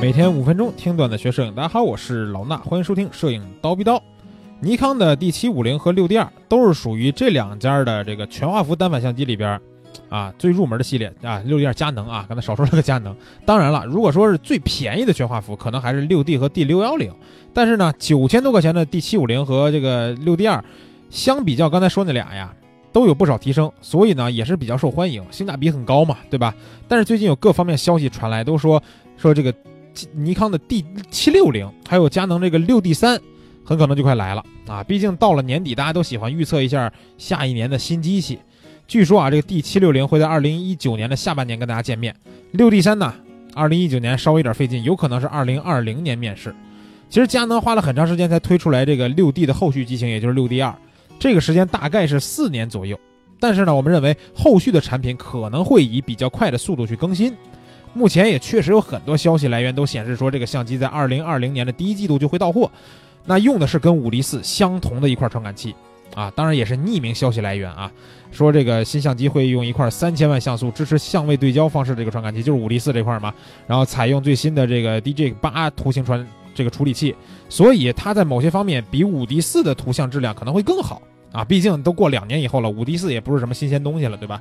每天五分钟听段子学摄影，大家好，我是老衲，欢迎收听摄影刀逼刀。尼康的 D 七五零和六 D 二都是属于这两家的这个全画幅单反相机里边啊最入门的系列啊。六 D 二佳能啊，刚才少说了个佳能。当然了，如果说是最便宜的全画幅，可能还是六 D 和 D 六幺零。但是呢，九千多块钱的 D 七五零和这个六 D 二，相比较刚才说那俩呀，都有不少提升，所以呢也是比较受欢迎，性价比很高嘛，对吧？但是最近有各方面消息传来，都说说这个。尼康的 D 七六零，还有佳能这个六 D 三，很可能就快来了啊！毕竟到了年底，大家都喜欢预测一下下一年的新机器。据说啊，这个 D 七六零会在二零一九年的下半年跟大家见面。六 D 三呢，二零一九年稍微有点费劲，有可能是二零二零年面世。其实佳能花了很长时间才推出来这个六 D 的后续机型，也就是六 D 二，这个时间大概是四年左右。但是呢，我们认为后续的产品可能会以比较快的速度去更新。目前也确实有很多消息来源都显示说，这个相机在二零二零年的第一季度就会到货。那用的是跟五 D 四相同的一块传感器啊，当然也是匿名消息来源啊，说这个新相机会用一块三千万像素、支持相位对焦方式这个传感器，就是五 D 四这块嘛。然后采用最新的这个 DJ 八图形传这个处理器，所以它在某些方面比五 D 四的图像质量可能会更好。啊，毕竟都过两年以后了，五 D 四也不是什么新鲜东西了，对吧？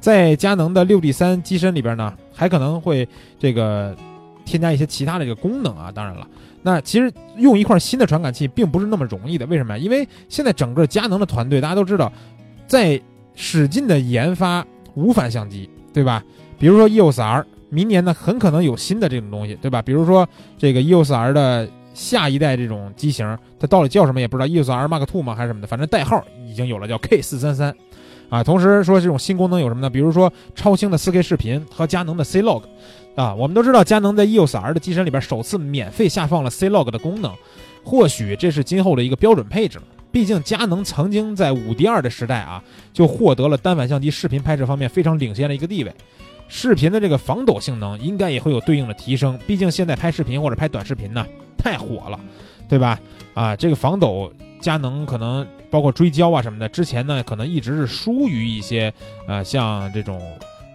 在佳能的六 D 三机身里边呢，还可能会这个添加一些其他的这个功能啊。当然了，那其实用一块新的传感器并不是那么容易的。为什么呀？因为现在整个佳能的团队大家都知道，在使劲的研发无反相机，对吧？比如说 EOS R，明年呢很可能有新的这种东西，对吧？比如说这个 EOS R 的。下一代这种机型，它到底叫什么也不知道，EOS R Mark Two 吗还是什么的？反正代号已经有了，叫 K 四三三，啊，同时说这种新功能有什么呢？比如说超清的 4K 视频和佳能的 C Log，啊，我们都知道佳能在 EOS R 的机身里边首次免费下放了 C Log 的功能，或许这是今后的一个标准配置了。毕竟佳能曾经在五 D 二的时代啊，就获得了单反相机视频拍摄方面非常领先的一个地位。视频的这个防抖性能应该也会有对应的提升，毕竟现在拍视频或者拍短视频呢太火了，对吧？啊，这个防抖佳能可能包括追焦啊什么的，之前呢可能一直是输于一些呃像这种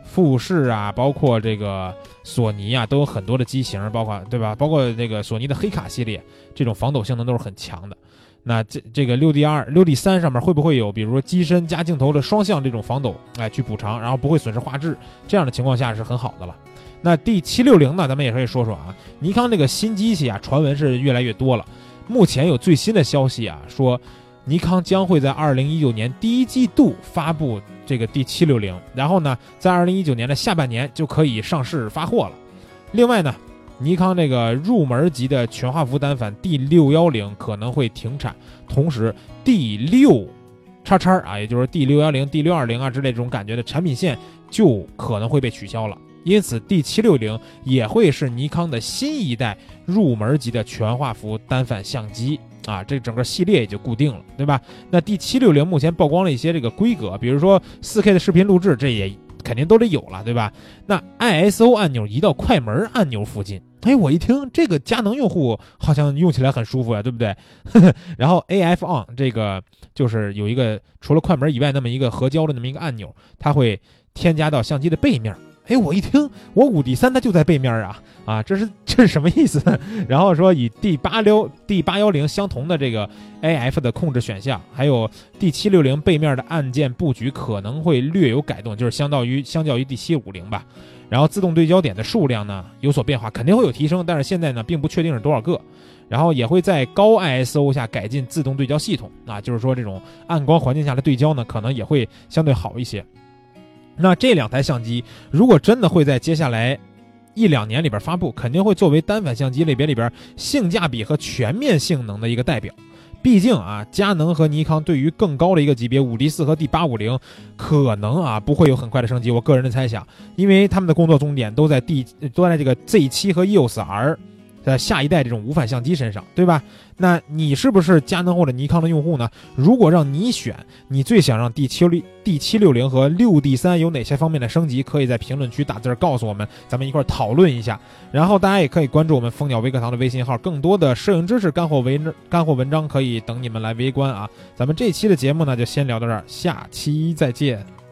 富士啊，包括这个索尼啊，都有很多的机型，包括对吧？包括这个索尼的黑卡系列，这种防抖性能都是很强的。那这这个六 D 二、六 D 三上面会不会有，比如说机身加镜头的双向这种防抖，哎，去补偿，然后不会损失画质，这样的情况下是很好的了。那 D 七六零呢，咱们也可以说说啊，尼康这个新机器啊，传闻是越来越多了。目前有最新的消息啊，说尼康将会在二零一九年第一季度发布这个 D 七六零，然后呢，在二零一九年的下半年就可以上市发货了。另外呢。尼康这个入门级的全画幅单反 D 六幺零可能会停产，同时 D 六叉叉啊，也就是 D 六幺零、D 六二零啊之类这种感觉的产品线就可能会被取消了。因此，D 七六零也会是尼康的新一代入门级的全画幅单反相机啊，这整个系列也就固定了，对吧？那 D 七六零目前曝光了一些这个规格，比如说 4K 的视频录制，这也肯定都得有了，对吧？那 ISO 按钮移到快门按钮附近。哎，我一听这个佳能用户好像用起来很舒服呀，对不对？然后 AF on 这个就是有一个除了快门以外那么一个合焦的那么一个按钮，它会添加到相机的背面。哎，我一听我五 D 三它就在背面啊啊，这是 这是什么意思？然后说以 D 八六 D 八幺零相同的这个 AF 的控制选项，还有 D 七六零背面的按键布局可能会略有改动，就是相当于相较于 D 七五零吧。然后自动对焦点的数量呢有所变化，肯定会有提升，但是现在呢并不确定是多少个。然后也会在高 ISO 下改进自动对焦系统啊，就是说这种暗光环境下的对焦呢可能也会相对好一些。那这两台相机如果真的会在接下来一两年里边发布，肯定会作为单反相机类别里边性价比和全面性能的一个代表。毕竟啊，佳能和尼康对于更高的一个级别五 D 四和 D 八五零，可能啊不会有很快的升级。我个人的猜想，因为他们的工作重点都在 D 都在这个 Z 七和 EOS R。在下一代这种无反相机身上，对吧？那你是不是佳能或者尼康的用户呢？如果让你选，你最想让 D 七六 D 七六零和六 D 三有哪些方面的升级？可以在评论区打字告诉我们，咱们一块讨论一下。然后大家也可以关注我们蜂鸟微课堂的微信号，更多的摄影知识干货文干货文章可以等你们来围观啊！咱们这期的节目呢，就先聊到这儿，下期再见。